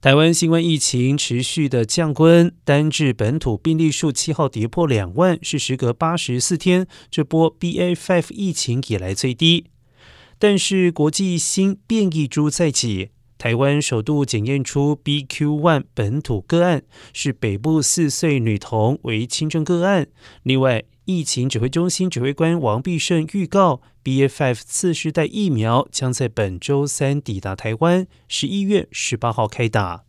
台湾新冠疫情持续的降温，单日本土病例数七号跌破两万，是时隔八十四天这波 BA.5 疫情以来最低。但是国际新变异株在即，台湾首度检验出 BQ.1 本土个案，是北部四岁女童为轻症个案。另外，疫情指挥中心指挥官王必胜预告，BA.5 次世代疫苗将在本周三抵达台湾，十一月十八号开打。